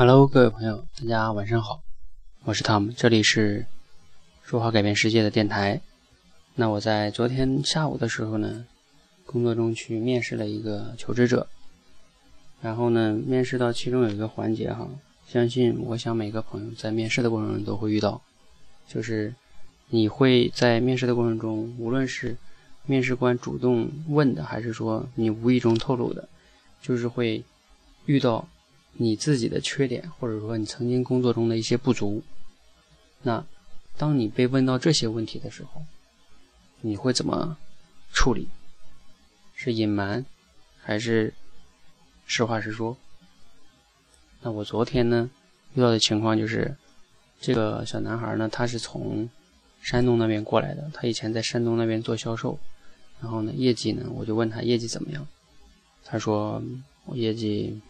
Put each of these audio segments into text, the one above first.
Hello，各位朋友，大家晚上好，我是 Tom，这里是说话改变世界的电台。那我在昨天下午的时候呢，工作中去面试了一个求职者，然后呢，面试到其中有一个环节哈，相信我想每个朋友在面试的过程中都会遇到，就是你会在面试的过程中，无论是面试官主动问的，还是说你无意中透露的，就是会遇到。你自己的缺点，或者说你曾经工作中的一些不足，那当你被问到这些问题的时候，你会怎么处理？是隐瞒，还是实话实说？那我昨天呢遇到的情况就是，这个小男孩呢，他是从山东那边过来的，他以前在山东那边做销售，然后呢业绩呢，我就问他业绩怎么样，他说我业绩。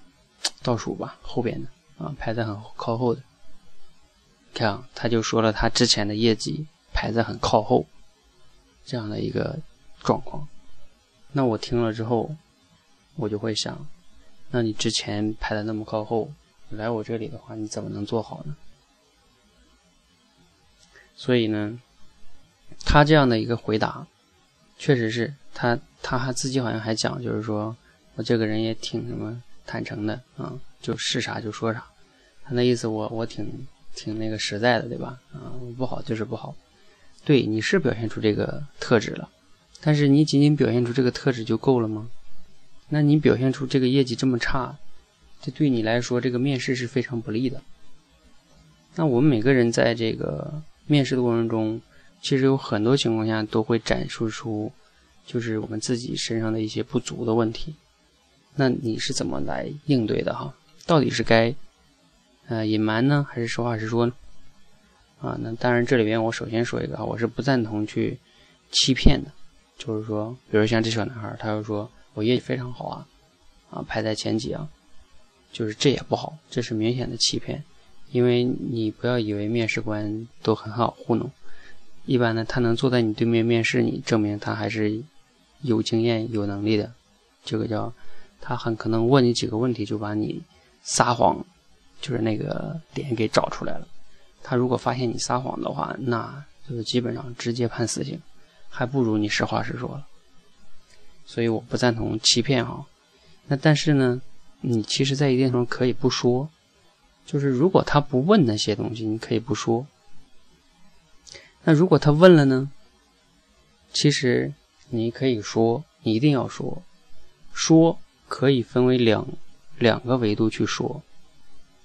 倒数吧，后边的啊，排在很靠后的。看啊，他就说了他之前的业绩排在很靠后，这样的一个状况。那我听了之后，我就会想，那你之前排的那么靠后，来我这里的话，你怎么能做好呢？所以呢，他这样的一个回答，确实是他他还自己好像还讲，就是说我这个人也挺什么。坦诚的啊，就是啥就说啥，他那意思我我挺挺那个实在的，对吧？啊，不好就是不好，对，你是表现出这个特质了，但是你仅仅表现出这个特质就够了吗？那你表现出这个业绩这么差，这对你来说这个面试是非常不利的。那我们每个人在这个面试的过程中，其实有很多情况下都会展示出，就是我们自己身上的一些不足的问题。那你是怎么来应对的哈？到底是该呃隐瞒呢，还是实话实说呢？啊，那当然这里边我首先说一个啊，我是不赞同去欺骗的，就是说，比如像这小男孩，他就说我业绩非常好啊，啊排在前几啊，就是这也不好，这是明显的欺骗，因为你不要以为面试官都很好糊弄，一般呢他能坐在你对面面试你，证明他还是有经验有能力的，这个叫。他很可能问你几个问题，就把你撒谎，就是那个点给找出来了。他如果发现你撒谎的话，那就是基本上直接判死刑，还不如你实话实说了。所以我不赞同欺骗哈。那但是呢，你其实在一定程度可以不说，就是如果他不问那些东西，你可以不说。那如果他问了呢？其实你可以说，你一定要说，说。可以分为两两个维度去说，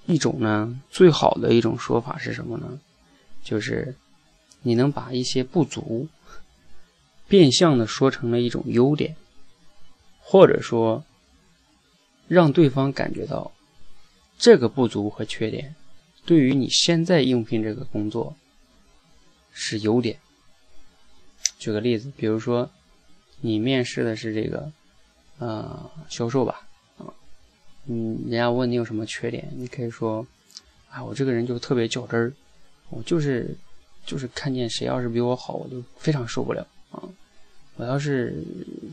一种呢，最好的一种说法是什么呢？就是你能把一些不足变相的说成了一种优点，或者说让对方感觉到这个不足和缺点对于你现在应聘这个工作是优点。举个例子，比如说你面试的是这个。呃，销售吧，啊，嗯，人家问你有什么缺点，你可以说，啊，我这个人就特别较真儿，我就是，就是看见谁要是比我好，我就非常受不了啊，我要是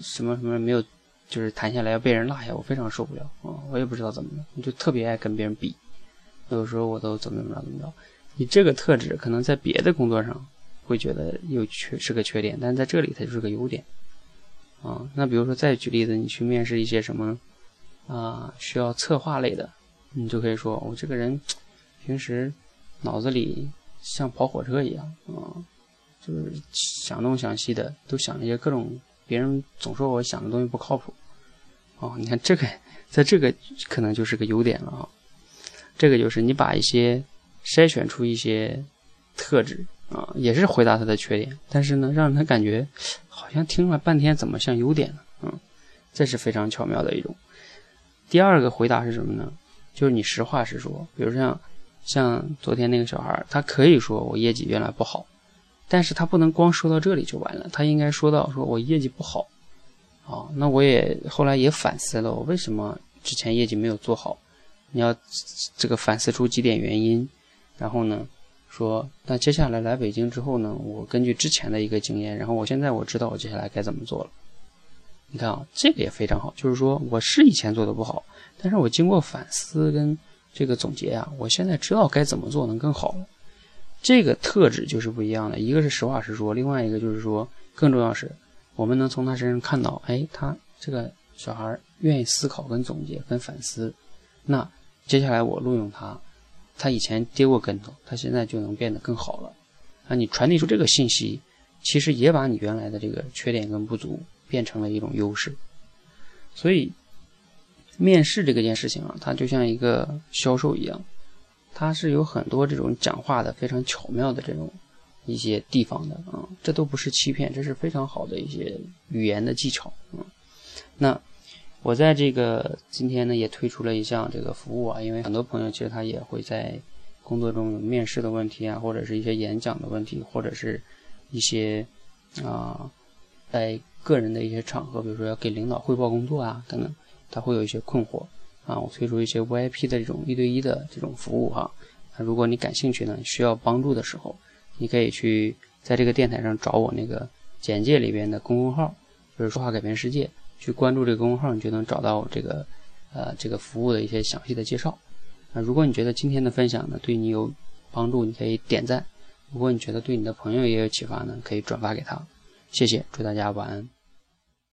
什么什么没有，就是谈下来要被人落下，我非常受不了啊，我也不知道怎么了，我就特别爱跟别人比，有时候我都怎么怎么着怎么着，你这个特质可能在别的工作上会觉得有缺是个缺点，但在这里它就是个优点。啊，那比如说再举例子，你去面试一些什么啊需要策划类的，你就可以说我这个人平时脑子里像跑火车一样啊，就是想东想西的，都想一些各种别人总说我想的东西不靠谱。哦，你看这个，在这个可能就是个优点了啊。这个就是你把一些筛选出一些特质啊，也是回答他的缺点，但是呢，让他感觉。好像听了半天，怎么像优点呢？嗯，这是非常巧妙的一种。第二个回答是什么呢？就是你实话实说。比如像像昨天那个小孩，他可以说我业绩原来不好，但是他不能光说到这里就完了，他应该说到说我业绩不好。啊，那我也后来也反思了，我为什么之前业绩没有做好？你要这个反思出几点原因，然后呢？说，那接下来来北京之后呢？我根据之前的一个经验，然后我现在我知道我接下来该怎么做了。你看啊，这个也非常好，就是说我是以前做的不好，但是我经过反思跟这个总结啊，我现在知道该怎么做能更好。这个特质就是不一样的，一个是实话实说，另外一个就是说，更重要是，我们能从他身上看到，哎，他这个小孩愿意思考、跟总结、跟反思。那接下来我录用他，他以前跌过跟头，他现在就能变得更好了。啊，你传递出这个信息，其实也把你原来的这个缺点跟不足变成了一种优势。所以，面试这个件事情啊，它就像一个销售一样。它是有很多这种讲话的非常巧妙的这种一些地方的啊，这都不是欺骗，这是非常好的一些语言的技巧啊。那我在这个今天呢也推出了一项这个服务啊，因为很多朋友其实他也会在工作中有面试的问题啊，或者是一些演讲的问题，或者是一些啊在个人的一些场合，比如说要给领导汇报工作啊等等，他会有一些困惑。啊，我推出一些 VIP 的这种一对一的这种服务哈。那如果你感兴趣呢，需要帮助的时候，你可以去在这个电台上找我那个简介里边的公众号，就是说话改变世界，去关注这个公众号，你就能找到这个呃这个服务的一些详细的介绍。啊，如果你觉得今天的分享呢对你有帮助，你可以点赞；如果你觉得对你的朋友也有启发呢，可以转发给他。谢谢，祝大家晚安。